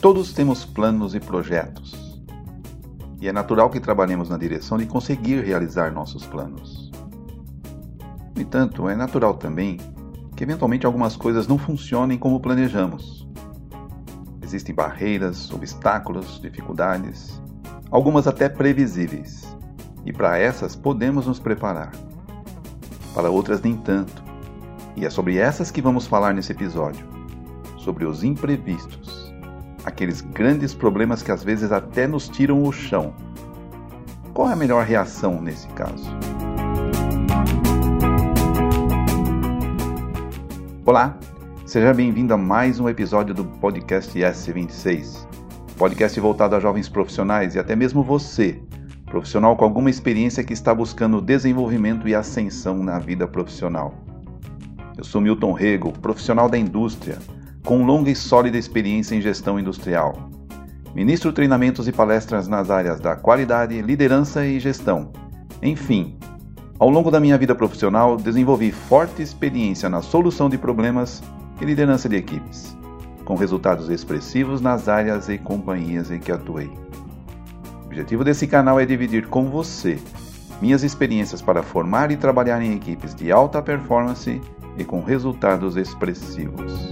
Todos temos planos e projetos. E é natural que trabalhemos na direção de conseguir realizar nossos planos. No entanto, é natural também que eventualmente algumas coisas não funcionem como planejamos. Existem barreiras, obstáculos, dificuldades, algumas até previsíveis. E para essas podemos nos preparar. Para outras, nem tanto. E é sobre essas que vamos falar nesse episódio. Sobre os imprevistos. Aqueles grandes problemas que às vezes até nos tiram o chão. Qual é a melhor reação nesse caso? Olá, seja bem-vindo a mais um episódio do podcast S26, podcast voltado a jovens profissionais e até mesmo você, profissional com alguma experiência que está buscando desenvolvimento e ascensão na vida profissional. Eu sou Milton Rego, profissional da indústria, com longa e sólida experiência em gestão industrial. Ministro treinamentos e palestras nas áreas da qualidade, liderança e gestão. Enfim, ao longo da minha vida profissional, desenvolvi forte experiência na solução de problemas e liderança de equipes, com resultados expressivos nas áreas e companhias em que atuei. O objetivo desse canal é dividir com você minhas experiências para formar e trabalhar em equipes de alta performance e com resultados expressivos.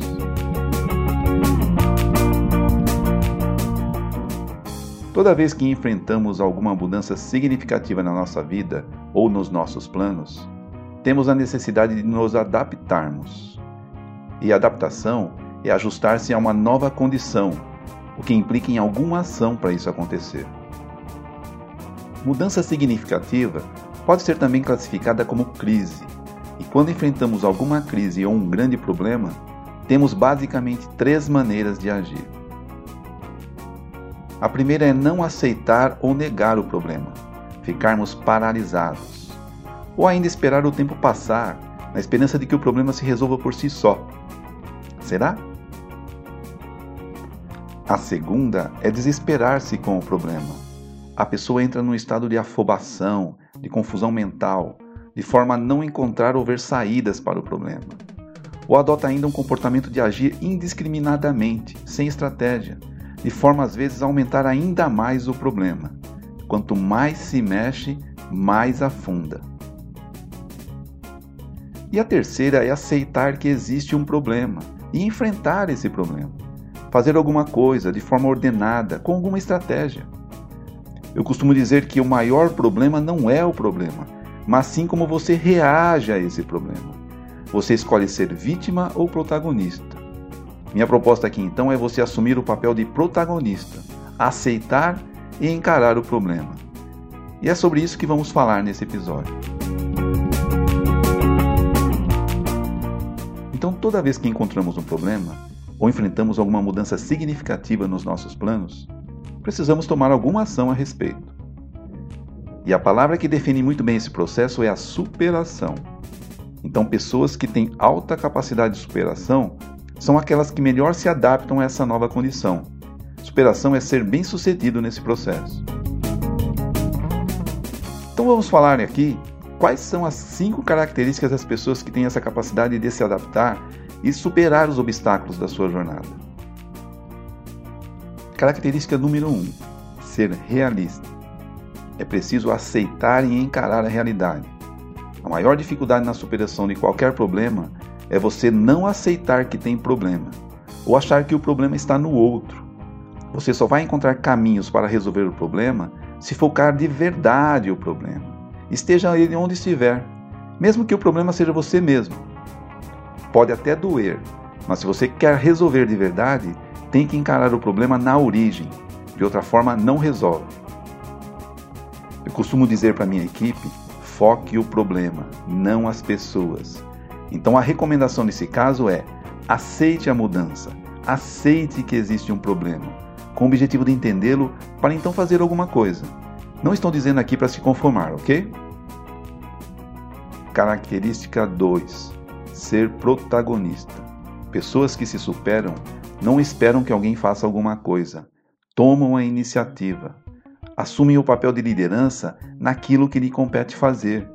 Toda vez que enfrentamos alguma mudança significativa na nossa vida ou nos nossos planos, temos a necessidade de nos adaptarmos. E adaptação é ajustar-se a uma nova condição, o que implica em alguma ação para isso acontecer. Mudança significativa pode ser também classificada como crise, e quando enfrentamos alguma crise ou um grande problema, temos basicamente três maneiras de agir. A primeira é não aceitar ou negar o problema, ficarmos paralisados, ou ainda esperar o tempo passar, na esperança de que o problema se resolva por si só. Será? A segunda é desesperar-se com o problema. A pessoa entra num estado de afobação, de confusão mental, de forma a não encontrar ou ver saídas para o problema. Ou adota ainda um comportamento de agir indiscriminadamente, sem estratégia, de forma às vezes a aumentar ainda mais o problema. Quanto mais se mexe, mais afunda. E a terceira é aceitar que existe um problema e enfrentar esse problema. Fazer alguma coisa de forma ordenada, com alguma estratégia. Eu costumo dizer que o maior problema não é o problema, mas sim como você reage a esse problema. Você escolhe ser vítima ou protagonista. Minha proposta aqui então é você assumir o papel de protagonista, aceitar e encarar o problema. E é sobre isso que vamos falar nesse episódio. Então, toda vez que encontramos um problema ou enfrentamos alguma mudança significativa nos nossos planos, precisamos tomar alguma ação a respeito. E a palavra que define muito bem esse processo é a superação. Então, pessoas que têm alta capacidade de superação são aquelas que melhor se adaptam a essa nova condição. Superação é ser bem-sucedido nesse processo. Então vamos falar aqui quais são as cinco características das pessoas que têm essa capacidade de se adaptar e superar os obstáculos da sua jornada. Característica número 1: um, ser realista. É preciso aceitar e encarar a realidade. A maior dificuldade na superação de qualquer problema é você não aceitar que tem problema ou achar que o problema está no outro. Você só vai encontrar caminhos para resolver o problema se focar de verdade o problema. Esteja ele onde estiver, mesmo que o problema seja você mesmo. Pode até doer, mas se você quer resolver de verdade, tem que encarar o problema na origem. De outra forma, não resolve. Eu costumo dizer para minha equipe: foque o problema, não as pessoas. Então a recomendação nesse caso é: aceite a mudança, aceite que existe um problema, com o objetivo de entendê-lo para então fazer alguma coisa. Não estou dizendo aqui para se conformar, ok? Característica 2: ser protagonista. Pessoas que se superam não esperam que alguém faça alguma coisa, tomam a iniciativa, assumem o papel de liderança naquilo que lhe compete fazer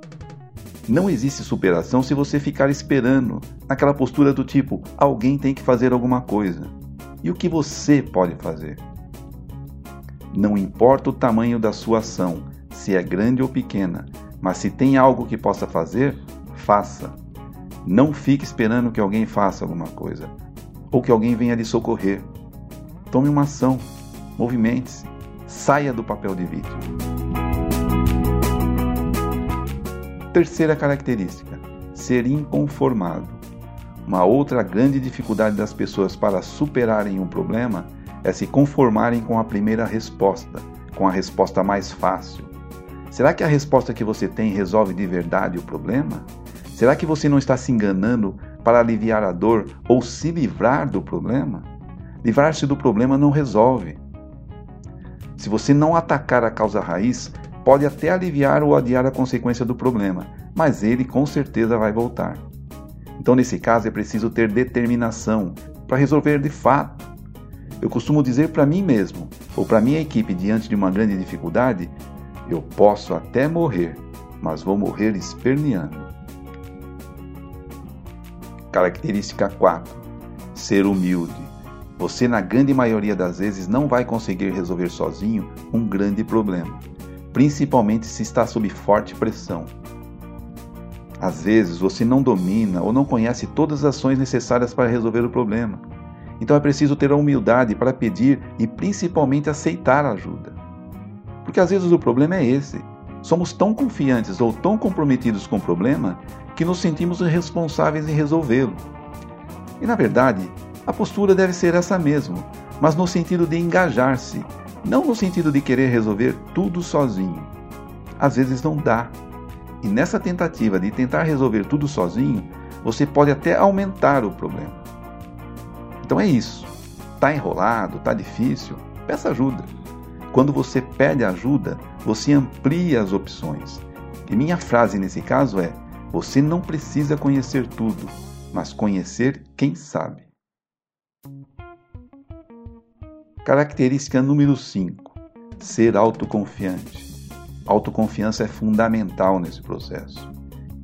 Não existe superação se você ficar esperando, naquela postura do tipo: alguém tem que fazer alguma coisa. E o que você pode fazer? Não importa o tamanho da sua ação, se é grande ou pequena, mas se tem algo que possa fazer, faça. Não fique esperando que alguém faça alguma coisa ou que alguém venha lhe socorrer. Tome uma ação, movimente-se, saia do papel de vítima. Terceira característica: ser inconformado. Uma outra grande dificuldade das pessoas para superarem um problema é se conformarem com a primeira resposta, com a resposta mais fácil. Será que a resposta que você tem resolve de verdade o problema? Será que você não está se enganando para aliviar a dor ou se livrar do problema? Livrar-se do problema não resolve. Se você não atacar a causa raiz, pode até aliviar ou adiar a consequência do problema, mas ele com certeza vai voltar. Então, nesse caso, é preciso ter determinação para resolver de fato. Eu costumo dizer para mim mesmo, ou para minha equipe diante de uma grande dificuldade, eu posso até morrer, mas vou morrer esperneando. Característica 4. Ser humilde. Você, na grande maioria das vezes, não vai conseguir resolver sozinho um grande problema, principalmente se está sob forte pressão. Às vezes, você não domina ou não conhece todas as ações necessárias para resolver o problema. Então é preciso ter a humildade para pedir e principalmente aceitar ajuda. Porque às vezes o problema é esse. Somos tão confiantes ou tão comprometidos com o problema que nos sentimos responsáveis em resolvê-lo. E na verdade, a postura deve ser essa mesmo, mas no sentido de engajar-se, não no sentido de querer resolver tudo sozinho. Às vezes não dá. E nessa tentativa de tentar resolver tudo sozinho, você pode até aumentar o problema. Então é isso. Tá enrolado, tá difícil, peça ajuda. Quando você pede ajuda, você amplia as opções. E minha frase nesse caso é: você não precisa conhecer tudo, mas conhecer quem sabe. Característica número 5: ser autoconfiante. Autoconfiança é fundamental nesse processo.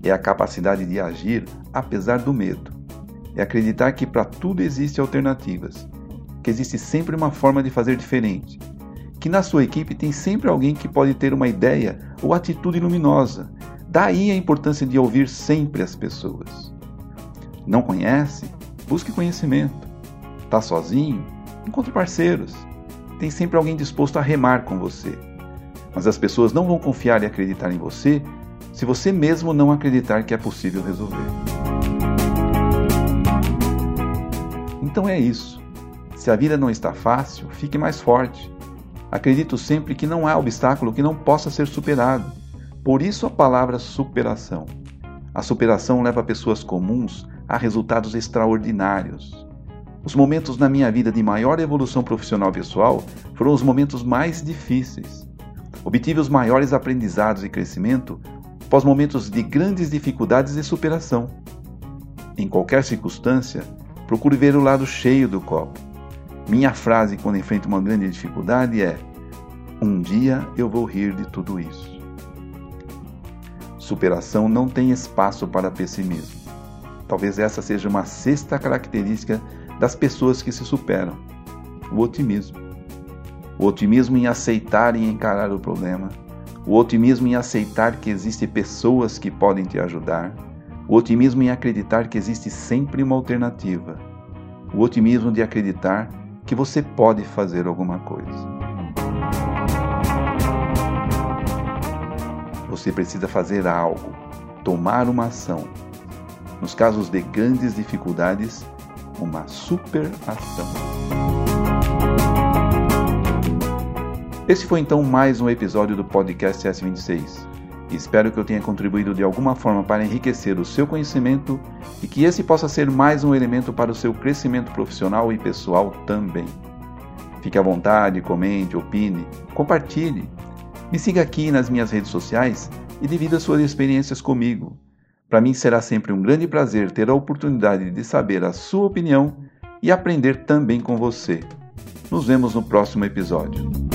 É a capacidade de agir apesar do medo é acreditar que para tudo existe alternativas, que existe sempre uma forma de fazer diferente, que na sua equipe tem sempre alguém que pode ter uma ideia ou atitude luminosa. Daí a importância de ouvir sempre as pessoas. Não conhece? Busque conhecimento. Está sozinho? Encontre parceiros. Tem sempre alguém disposto a remar com você. Mas as pessoas não vão confiar e acreditar em você se você mesmo não acreditar que é possível resolver. Então é isso. Se a vida não está fácil, fique mais forte. Acredito sempre que não há obstáculo que não possa ser superado. Por isso a palavra superação. A superação leva pessoas comuns a resultados extraordinários. Os momentos na minha vida de maior evolução profissional pessoal foram os momentos mais difíceis. Obtive os maiores aprendizados e crescimento após momentos de grandes dificuldades e superação. Em qualquer circunstância, Procure ver o lado cheio do copo. Minha frase quando enfrento uma grande dificuldade é: Um dia eu vou rir de tudo isso. Superação não tem espaço para pessimismo. Talvez essa seja uma sexta característica das pessoas que se superam: o otimismo. O otimismo em aceitar e encarar o problema. O otimismo em aceitar que existem pessoas que podem te ajudar o otimismo em acreditar que existe sempre uma alternativa. O otimismo de acreditar que você pode fazer alguma coisa. Você precisa fazer algo, tomar uma ação. Nos casos de grandes dificuldades, uma super ação. Esse foi então mais um episódio do podcast S26. Espero que eu tenha contribuído de alguma forma para enriquecer o seu conhecimento e que esse possa ser mais um elemento para o seu crescimento profissional e pessoal também. Fique à vontade, comente, opine, compartilhe. Me siga aqui nas minhas redes sociais e divida suas experiências comigo. Para mim será sempre um grande prazer ter a oportunidade de saber a sua opinião e aprender também com você. Nos vemos no próximo episódio.